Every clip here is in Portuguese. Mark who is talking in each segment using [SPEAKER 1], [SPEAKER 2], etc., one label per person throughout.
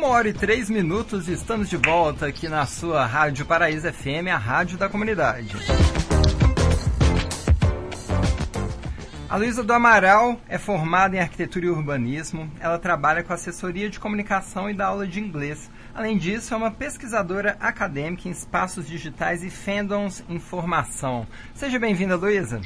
[SPEAKER 1] Uma hora e três minutos e estamos de volta aqui na sua Rádio Paraíso FM, a rádio da comunidade. A Luísa do Amaral é formada em arquitetura e urbanismo. Ela trabalha com assessoria de comunicação e dá aula de inglês. Além disso, é uma pesquisadora acadêmica em espaços digitais e fandoms em formação. Seja bem-vinda, Luísa.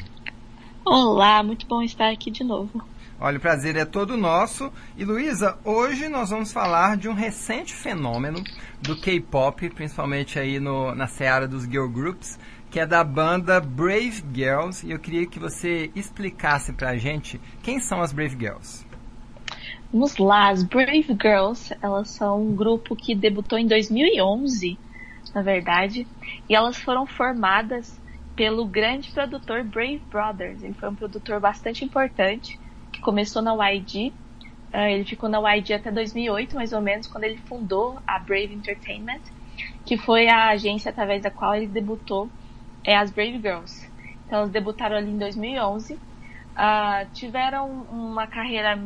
[SPEAKER 2] Olá, muito bom estar aqui de novo.
[SPEAKER 1] Olha, o prazer é todo nosso. E Luísa, hoje nós vamos falar de um recente fenômeno do K-pop, principalmente aí no, na seara dos girl groups, que é da banda Brave Girls. E eu queria que você explicasse pra gente quem são as Brave Girls.
[SPEAKER 2] Vamos lá, as Brave Girls, elas são um grupo que debutou em 2011, na verdade, e elas foram formadas pelo grande produtor Brave Brothers. Ele foi um produtor bastante importante começou na YG. Uh, ele ficou na YG até 2008, mais ou menos, quando ele fundou a Brave Entertainment, que foi a agência através da qual ele debutou é, as Brave Girls. Então, elas debutaram ali em 2011. Uh, ah, tiveram uma carreira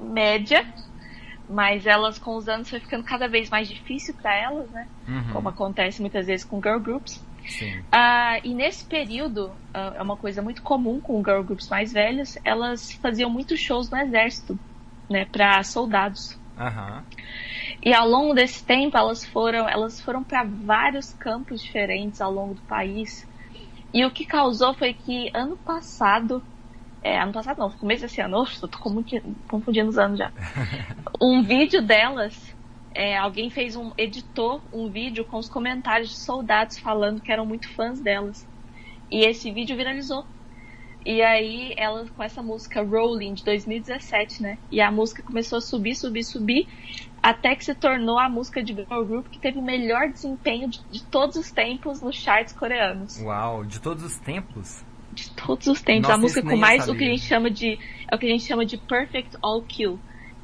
[SPEAKER 2] média, mas elas com os anos foi ficando cada vez mais difícil para elas, né? Uhum. Como acontece muitas vezes com girl groups. Uh, e nesse período, uh, é uma coisa muito comum com girl groups mais velhas, elas faziam muitos shows no exército, né, para soldados.
[SPEAKER 1] Uhum.
[SPEAKER 2] E ao longo desse tempo, elas foram, elas foram para vários campos diferentes ao longo do país. E o que causou foi que ano passado, é, ano passado não, começo desse ano, estou confundindo os anos já. Um vídeo delas é, alguém fez um editou um vídeo com os comentários de soldados falando que eram muito fãs delas. E esse vídeo viralizou. E aí ela com essa música Rolling de 2017 né? E a música começou a subir subir subir até que se tornou a música de girl group que teve o melhor desempenho de, de todos os tempos nos charts coreanos.
[SPEAKER 1] Uau de todos os tempos?
[SPEAKER 2] De todos os tempos. Nossa, a música com mais o que a gente chama de é o que a gente chama de perfect all kill,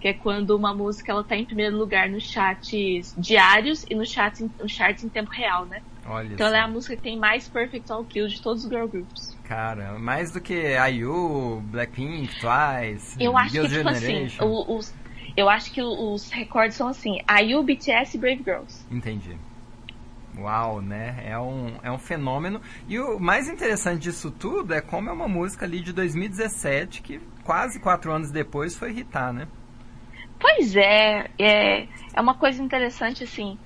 [SPEAKER 2] que é quando uma música ela tá em primeiro lugar nos chats diários e nos chats, nos charts em tempo real, né?
[SPEAKER 1] Olha
[SPEAKER 2] então ela é a música que tem mais Perfect All Kills de todos os girl groups.
[SPEAKER 1] Cara, mais do que IU, Blackpink, Twice,
[SPEAKER 2] Eu acho que, tipo assim, os, eu acho que os recordes são assim, IU, BTS e Brave Girls.
[SPEAKER 1] Entendi. Uau, né? É um, é um fenômeno. E o mais interessante disso tudo é como é uma música ali de 2017 que quase quatro anos depois foi irritar, né?
[SPEAKER 2] Pois é, é, é uma coisa interessante, assim.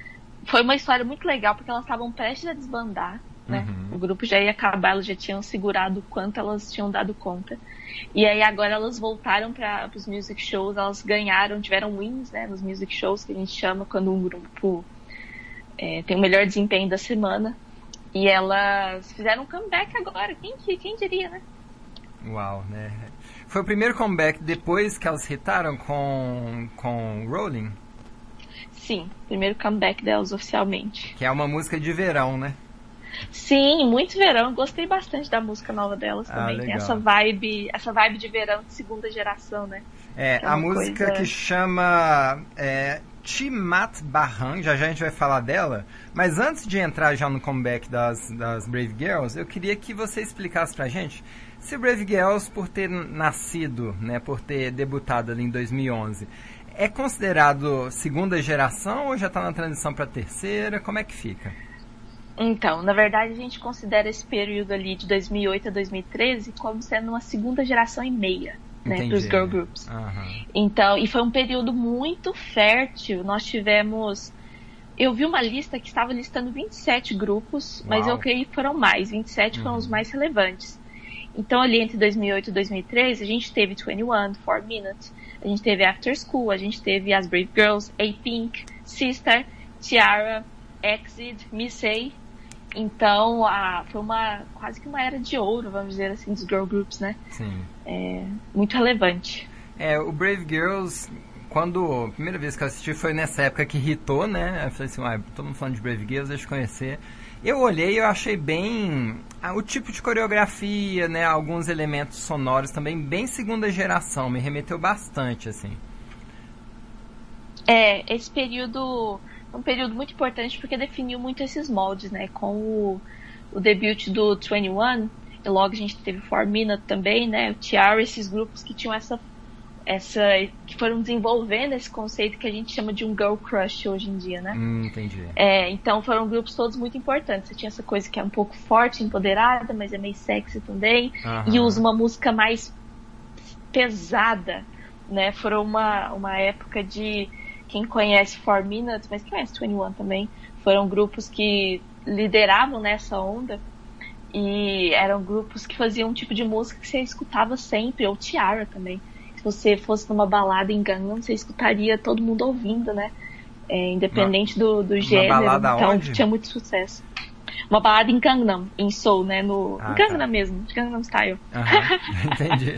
[SPEAKER 2] Foi uma história muito legal, porque elas estavam prestes a desbandar, né? Uhum. O grupo já ia acabar, elas já tinham segurado o quanto elas tinham dado conta. E aí agora elas voltaram para os music shows, elas ganharam, tiveram wins, né? Nos music shows, que a gente chama quando um grupo é, tem o melhor desempenho da semana. E elas fizeram um comeback agora, quem, quem diria, né?
[SPEAKER 1] Uau, né? Foi o primeiro comeback depois que elas hitaram com, com Rolling?
[SPEAKER 2] Sim, primeiro comeback delas oficialmente.
[SPEAKER 1] Que é uma música de verão, né?
[SPEAKER 2] Sim, muito verão. Gostei bastante da música nova delas ah, também. Ah, Tem essa vibe, essa vibe de verão de segunda geração, né?
[SPEAKER 1] É, é a música coisa... que chama é, Timat Barran, já já a gente vai falar dela. Mas antes de entrar já no comeback das, das Brave Girls, eu queria que você explicasse pra gente se Brave Girls, por ter nascido, né, por ter debutado ali em 2011, é considerado segunda geração ou já está na transição para terceira? Como é que fica?
[SPEAKER 2] Então, na verdade, a gente considera esse período ali de 2008 a 2013 como sendo uma segunda geração e meia. Né, para os girl groups.
[SPEAKER 1] Uhum.
[SPEAKER 2] Então, e foi um período muito fértil. Nós tivemos eu vi uma lista que estava listando 27 grupos, Uau. mas eu creio que foram mais. 27 uhum. foram os uhum. mais relevantes. Então, ali entre 2008 e 2003, a gente teve 21, 4 Minutes, a gente teve After School, a gente teve as Brave Girls, A-Pink, Sister, Tiara, Exit, Missy. Então, a, foi uma quase que uma era de ouro, vamos dizer assim, dos girl groups, né?
[SPEAKER 1] Sim.
[SPEAKER 2] É, muito relevante.
[SPEAKER 1] É, o Brave Girls, quando a primeira vez que eu assisti foi nessa época que hitou, né? Eu falei assim, ah, todo mundo falando de Brave Girls, deixa eu conhecer. Eu olhei e eu achei bem ah, o tipo de coreografia, né, alguns elementos sonoros também bem segunda geração, me remeteu bastante assim.
[SPEAKER 2] É, esse período é um período muito importante porque definiu muito esses moldes, né, com o, o debut do 21, e logo a gente teve 4 Minute também, né, o Tiara, esses grupos que tinham essa essa que foram desenvolvendo esse conceito que a gente chama de um girl crush hoje em dia, né?
[SPEAKER 1] Hum, entendi.
[SPEAKER 2] É, então foram grupos todos muito importantes. Você tinha essa coisa que é um pouco forte, empoderada, mas é meio sexy também,
[SPEAKER 1] Aham.
[SPEAKER 2] e usa uma música mais pesada, né? Foram uma, uma época de quem conhece Four Minutes, mas quem conhece 21 também, foram grupos que lideravam nessa onda e eram grupos que faziam um tipo de música que você escutava sempre, ou Tiara também. Se você fosse numa balada em Gangnam, você escutaria todo mundo ouvindo, né? É, independente do, do gênero.
[SPEAKER 1] balada
[SPEAKER 2] então
[SPEAKER 1] onde?
[SPEAKER 2] tinha muito sucesso. Uma balada em Gangnam, em Seoul, né? No
[SPEAKER 1] Ah,
[SPEAKER 2] em Gangnam
[SPEAKER 1] tá.
[SPEAKER 2] mesmo, Gangnam Style.
[SPEAKER 1] Aham, entendi.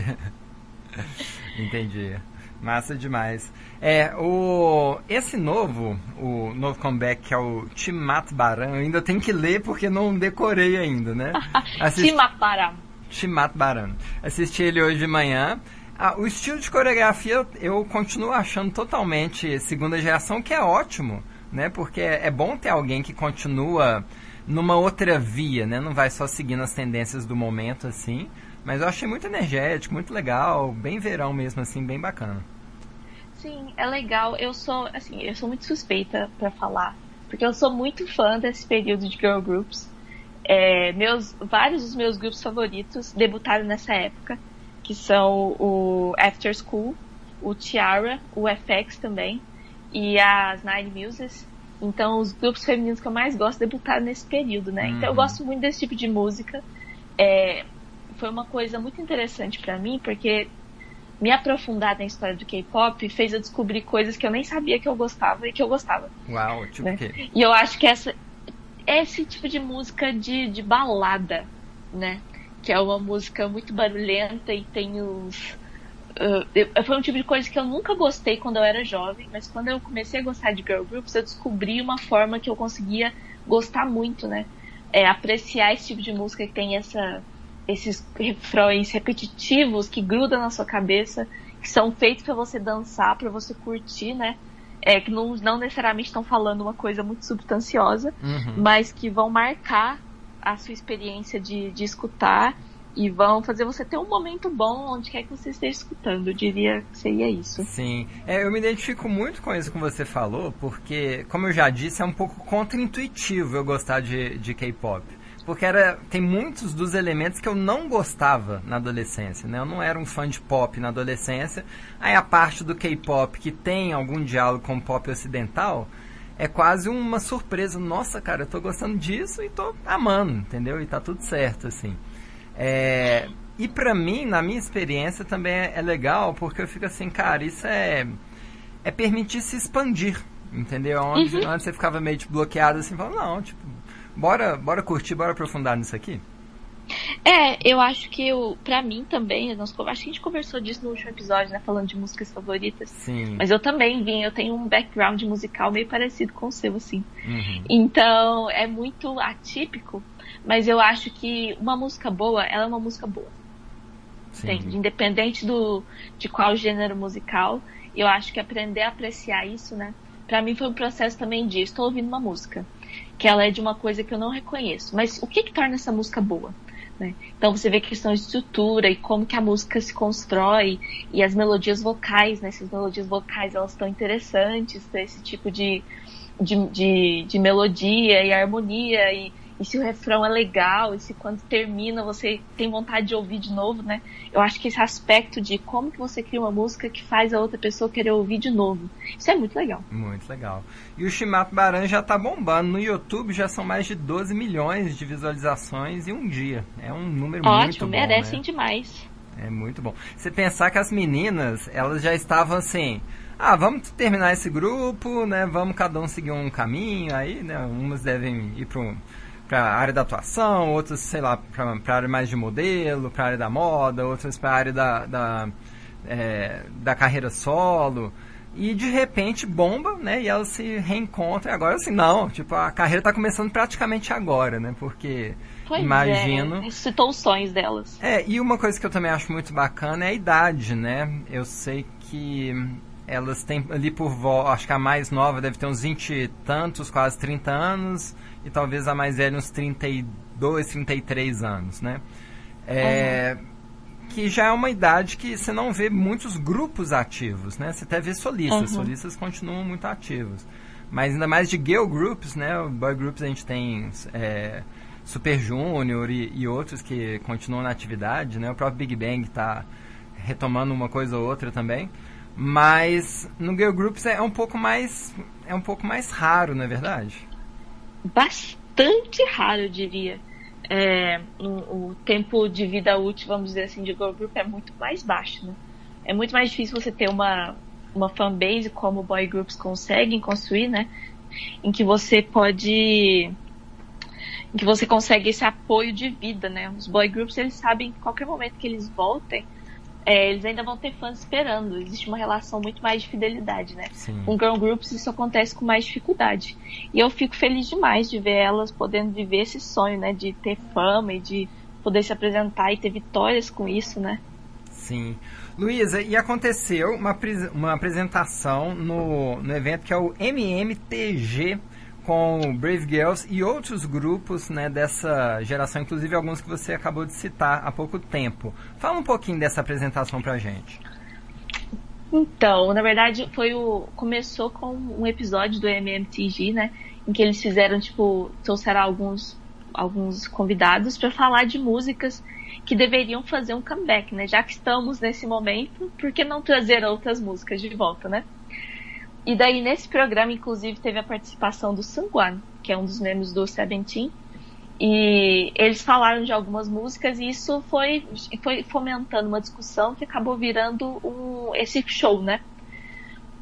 [SPEAKER 1] entendi. Massa demais. É, o esse novo, o novo comeback que é o Timat Baran, eu ainda tenho que ler porque não decorei ainda, né? Assisti-
[SPEAKER 2] Timaparam.
[SPEAKER 1] Timat Baran. Assisti ele hoje de manhã. Ah, o estilo de coreografia eu, continuo achando totalmente segunda geração, que é ótimo, né? Porque é, é bom ter alguém que continua numa outra via, né? Não vai só seguindo as tendências do momento, assim. Mas eu achei muito energético, muito legal, bem verão mesmo, assim, bem bacana.
[SPEAKER 2] Sim, é legal. Eu sou, assim, eu sou muito suspeita pra falar, porque eu sou muito fã desse período de girl groups. É, meus, vários dos meus grupos favoritos debutaram nessa época, que são o After School, o Tiara, o FX também e as Nine Muses. Então, os grupos femininos que eu mais gosto debutaram nesse período, né? Então, eu
[SPEAKER 1] Uhum.
[SPEAKER 2] gosto muito desse tipo de música. É, foi uma coisa muito interessante pra mim, porque me aprofundar na história do K-pop fez eu descobrir coisas que eu nem sabia que eu gostava e que eu gostava.
[SPEAKER 1] Uau, tipo
[SPEAKER 2] Né?
[SPEAKER 1] quê?
[SPEAKER 2] E eu acho que essa esse tipo de música de, de balada, né? Que é uma música muito barulhenta e tem os. uh, eu- foi um tipo de coisa que eu nunca gostei quando eu era jovem, mas quando eu comecei a gostar de girl groups, eu descobri uma forma que eu conseguia gostar muito, né? É, apreciar esse tipo de música que tem essa, esses refrões repetitivos que grudam na sua cabeça, que são feitos pra você dançar, pra você curtir, né? É, que não, não necessariamente estão falando uma coisa muito substanciosa,
[SPEAKER 1] Uhum.
[SPEAKER 2] mas que vão marcar a sua experiência de, de escutar e vão fazer você ter um momento bom onde quer que você esteja escutando. Eu diria que seria isso.
[SPEAKER 1] Sim, é, eu me identifico muito com isso que você falou, porque, como eu já disse, é um pouco contra-intuitivo eu gostar de, de K-pop. Porque era, tem muitos dos elementos que eu não gostava na adolescência, né? Eu não era um fã de pop na adolescência. Aí a parte do K-pop que tem algum diálogo com o pop ocidental é quase uma surpresa. Nossa, cara, eu tô gostando disso e tô amando, entendeu? E tá tudo certo, assim. É, e pra mim, na minha experiência, também é, é legal, porque eu fico assim, cara, isso é, é permitir se expandir, entendeu? Onde, onde você ficava meio tipo, bloqueado assim, falando, não, tipo, bora, bora curtir, bora aprofundar nisso aqui.
[SPEAKER 2] É, eu acho que eu, pra mim também, nós, acho que a gente conversou disso no último episódio, né? Falando de músicas favoritas.
[SPEAKER 1] Sim.
[SPEAKER 2] Mas eu também vim, eu tenho um background musical meio parecido com o seu, assim.
[SPEAKER 1] Uhum.
[SPEAKER 2] Então, é muito atípico, mas eu acho que uma música boa, ela é uma música boa.
[SPEAKER 1] Sim.
[SPEAKER 2] Entende? Independente do, de qual gênero musical, eu acho que aprender a apreciar isso, né? Pra mim foi um processo também de estou ouvindo uma música, que ela é de uma coisa que eu não reconheço, mas o que que torna essa música boa? Né? Então você vê questão de estrutura e como que a música se constrói e as melodias vocais, né? Essas melodias vocais elas estão interessantes esse tipo de, de, de, de melodia e harmonia e, e se o refrão é legal, e se quando termina você tem vontade de ouvir de novo, né? Eu acho que esse aspecto de como que você cria uma música que faz a outra pessoa querer ouvir de novo, isso é muito legal.
[SPEAKER 1] Muito legal. E o Shimato Baran já tá bombando. No YouTube já são mais de 12 milhões de visualizações em um dia. É um número muito
[SPEAKER 2] Ótimo,
[SPEAKER 1] bom.
[SPEAKER 2] merecem
[SPEAKER 1] né?
[SPEAKER 2] demais.
[SPEAKER 1] É muito bom. Você pensar que as meninas, elas já estavam assim, ah, vamos terminar esse grupo, né? Vamos cada um seguir um caminho aí, né? Umas devem ir para para a área da atuação, outras, sei lá, para a área mais de modelo, para a área da moda, outras para a área da, da, é, da carreira solo. E de repente bomba, né? E elas se reencontram. E agora assim, não, tipo, a carreira está começando praticamente agora, né? Porque
[SPEAKER 2] Pois
[SPEAKER 1] imagino.
[SPEAKER 2] é, ressuscitou os sonhos delas.
[SPEAKER 1] É, e uma coisa que eu também acho muito bacana é a idade, né? Eu sei que elas têm ali por volta, acho que a mais nova deve ter uns 20 e tantos, quase 30 anos, e talvez a mais velha uns 32, 33 anos, né? É, que já é uma idade que você não vê muitos grupos ativos, né? Você até vê solistas, uhum. solistas continuam muito ativos. Mas ainda mais de girl groups, né? Boy groups a gente tem é, Super Junior e, e, outros que continuam na atividade, né? O próprio Big Bang está retomando uma coisa ou outra também. Mas no girl groups é um pouco mais é um pouco mais raro, não é verdade?
[SPEAKER 2] Bastante raro, eu diria é, o, o, tempo de vida útil, vamos dizer assim, de girl group é muito mais baixo, né? É muito mais difícil você ter uma, uma fanbase como boy groups conseguem construir, né? Em que você pode em que você consegue esse apoio de vida, né? Os boy groups, eles sabem que qualquer momento que eles voltem, é, eles ainda vão ter fãs esperando. Existe uma relação muito mais de fidelidade, né? Sim. Com girl groups isso acontece com mais dificuldade. E eu fico feliz demais de ver elas podendo viver esse sonho, né? De ter fama e de poder se apresentar e ter vitórias com isso, né?
[SPEAKER 1] Sim. Luísa, e aconteceu uma, uma apresentação no, no evento que é o MMTG com Brave Girls e outros grupos né, dessa geração, inclusive alguns que você acabou de citar há pouco tempo. Fala um pouquinho dessa apresentação pra gente.
[SPEAKER 2] Então, na verdade, foi o começou com um episódio do MMTG, né, em que eles fizeram tipo trouxeram alguns alguns convidados para falar de músicas que deveriam fazer um comeback, né? Já que estamos nesse momento, por que não trazer outras músicas de volta, né? E daí, nesse programa, inclusive, teve a participação do Sungwan, que é um dos membros do Seventeen. E eles falaram de algumas músicas e isso foi, foi fomentando uma discussão que acabou virando um, esse show, né?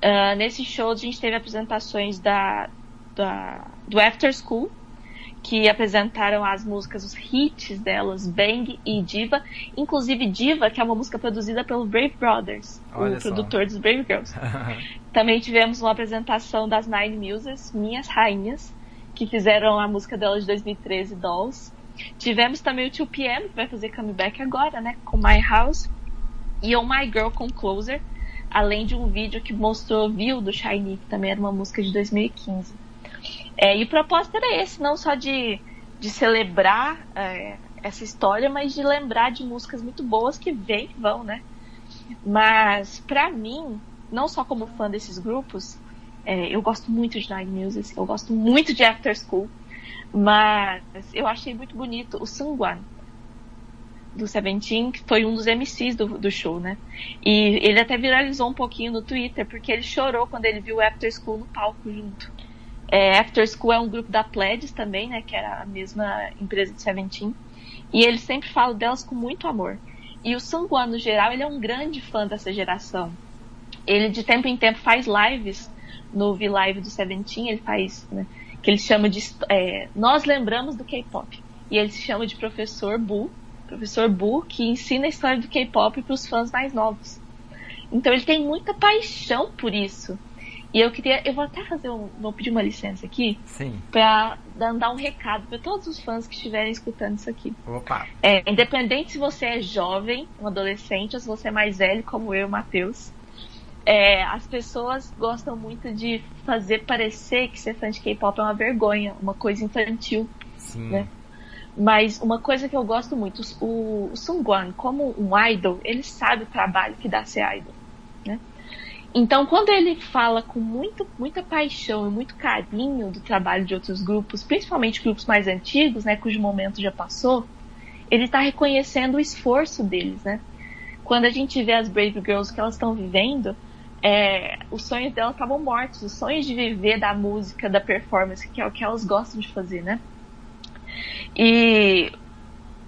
[SPEAKER 2] Uh, nesse show a gente teve apresentações da, da, do After School, que apresentaram as músicas, os hits delas, Bang e Diva. Inclusive Diva, que é uma música produzida pelo Brave Brothers, Olha o só. produtor dos Brave Girls. Também tivemos uma apresentação das Nine Muses, Minhas Rainhas, que fizeram a música delas de 2013, Dolls. Tivemos também o 2PM, que vai fazer comeback agora, né, com My House. E Oh My Girl com Closer, além de um vídeo que mostrou View do Shiny, que também era uma música de 2015. É, e o propósito era esse, não só de, de celebrar é, essa história, mas de lembrar de músicas muito boas que vêm e vão, né? Mas, para mim, não só como fã desses grupos, é, eu gosto muito de Nine Music, eu gosto muito de After School, mas eu achei muito bonito o Sungwan do Seventeen, que foi um dos MCs do, do show, né? E ele até viralizou um pouquinho no Twitter, porque ele chorou quando ele viu o After School no palco junto. É, After School é um grupo da Pledges também, né? Que era a mesma empresa de Seventeen. E ele sempre fala delas com muito amor. E o Sangwan, no geral, ele é um grande fã dessa geração. Ele, de tempo em tempo, faz lives no V-Live do Seventeen. Ele faz, né, que ele chama de... É, Nós lembramos do K-Pop. E ele se chama de Professor Bu. Professor Bu, que ensina a história do K-Pop para os fãs mais novos. Então ele tem muita paixão por isso. E eu queria, eu vou até fazer um, vou pedir uma licença aqui,
[SPEAKER 1] Sim.
[SPEAKER 2] para dar um recado para todos os fãs que estiverem escutando isso aqui.
[SPEAKER 1] Opa.
[SPEAKER 2] É, independente se você é jovem, um adolescente, ou se você é mais velho, como eu, Matheus, é, as pessoas gostam muito de fazer parecer que ser fã de K-pop é uma vergonha, uma coisa infantil,
[SPEAKER 1] Sim.
[SPEAKER 2] né? Mas uma coisa que eu gosto muito, o, Sungwan, como um idol, ele sabe o trabalho que dá ser idol? Então, quando ele fala com muito, muita paixão e muito carinho do trabalho de outros grupos, principalmente grupos mais antigos, né, cujo momento já passou, ele está reconhecendo o esforço deles, né? Quando a gente vê as Brave Girls que elas estão vivendo, é, os sonhos delas estavam mortos, os sonhos de viver da música, da performance, que é o que elas gostam de fazer, né? E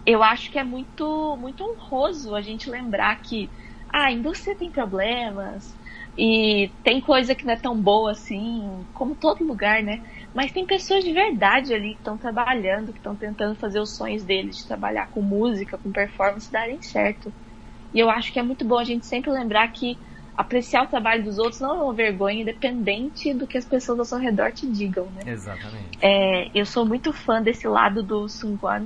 [SPEAKER 2] eu acho que é muito, muito honroso a gente lembrar que ah, a indústria tem problemas, e tem coisa que não é tão boa assim, como todo lugar, né? Mas tem pessoas de verdade ali que estão trabalhando, que estão tentando fazer os sonhos deles de trabalhar com música, com performance darem certo. E eu acho que é muito bom a gente sempre lembrar que apreciar o trabalho dos outros não é uma vergonha, independente do que as pessoas ao seu redor te digam, né?
[SPEAKER 1] Exatamente.
[SPEAKER 2] É, eu sou muito fã desse lado do Sungwan.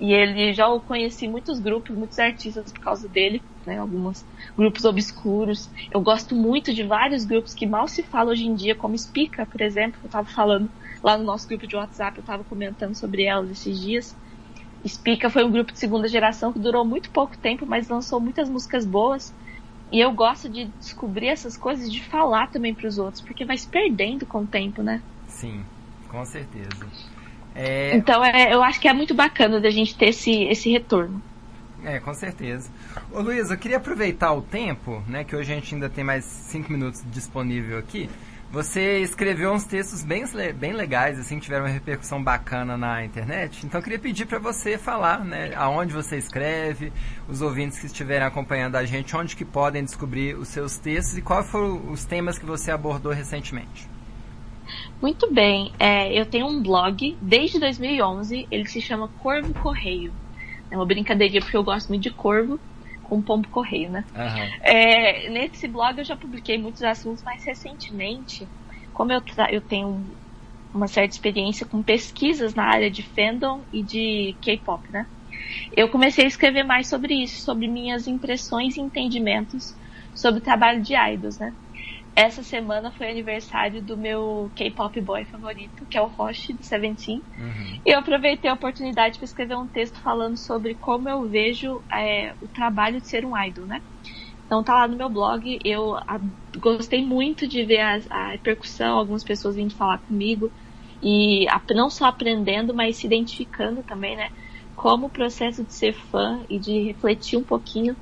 [SPEAKER 2] E ele já conheci muitos grupos, muitos artistas por causa dele, né? Alguns grupos obscuros. Eu gosto muito de vários grupos que mal se fala hoje em dia, como Spica, por exemplo. Eu estava falando lá no nosso grupo de WhatsApp, eu estava comentando sobre elas esses dias. Spica foi um grupo de segunda geração que durou muito pouco tempo, mas lançou muitas músicas boas. E eu gosto de descobrir essas coisas e de falar também para os outros, porque vai se perdendo com o tempo, né?
[SPEAKER 1] Sim, com certeza. É...
[SPEAKER 2] Então é, eu acho que é muito bacana da gente ter esse, esse retorno.
[SPEAKER 1] É, com certeza. Ô Luiz, eu queria aproveitar o tempo, né, que hoje a gente ainda tem mais cinco minutos disponível aqui. Você escreveu uns textos bem, bem legais, assim, tiveram uma repercussão bacana na internet. Então eu queria pedir para você falar, né, aonde você escreve, os ouvintes que estiverem acompanhando a gente, onde que podem descobrir os seus textos e quais foram os temas que você abordou recentemente.
[SPEAKER 2] Muito bem, é, eu tenho um blog desde 2011, ele se chama Corvo Correio. É uma brincadeirinha porque eu gosto muito de corvo com pombo correio, né? Uhum. É, nesse blog eu já publiquei muitos assuntos, mas recentemente, como eu, eu tenho uma certa experiência com pesquisas na área de fandom e de K-pop, né? Eu comecei a escrever mais sobre isso, sobre minhas impressões e entendimentos sobre o trabalho de idols, né? Essa semana foi aniversário do meu K-pop boy favorito, que é o Roshi, do Seventeen. Uhum. E eu aproveitei a oportunidade para escrever um texto falando sobre como eu vejo é, o trabalho de ser um idol, né? Então tá lá no meu blog. Eu a, gostei muito de ver a, a repercussão, algumas pessoas vindo falar comigo. E a, não só aprendendo, mas se identificando também, né? Como o processo de ser fã e de refletir um pouquinho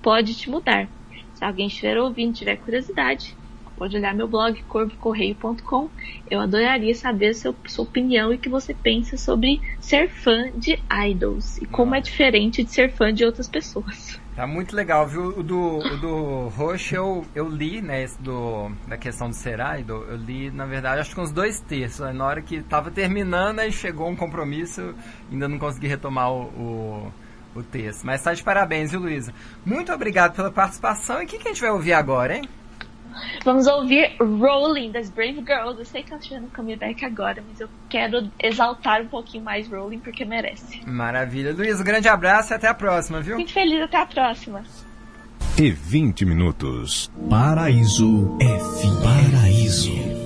[SPEAKER 2] pode te mudar. Se alguém estiver ouvindo, tiver curiosidade, pode olhar meu blog corvocorreio.com. Eu adoraria saber a sua, opinião e o que você pensa sobre ser fã de idols e como é diferente de ser fã de outras pessoas.
[SPEAKER 1] Tá muito legal, viu? O do, o do Roche eu, eu li, né, esse do, da questão de ser idol, eu li, na verdade, acho que uns dois terços. Né? Na hora que tava terminando, aí chegou um compromisso, ainda não consegui retomar o, o, o texto. Mas tá de parabéns, viu, Luísa? Muito obrigado pela participação. E o que, que a gente vai ouvir agora, hein?
[SPEAKER 2] Vamos ouvir Rolling das Brave Girls. Eu sei que ela estiver no comeback agora, mas eu quero exaltar um pouquinho mais Rolling porque merece.
[SPEAKER 1] Maravilha. Luiz, um grande abraço e até a próxima, viu?
[SPEAKER 2] Muito feliz, até a próxima.
[SPEAKER 3] E 20 minutos. Paraíso F. Paraíso.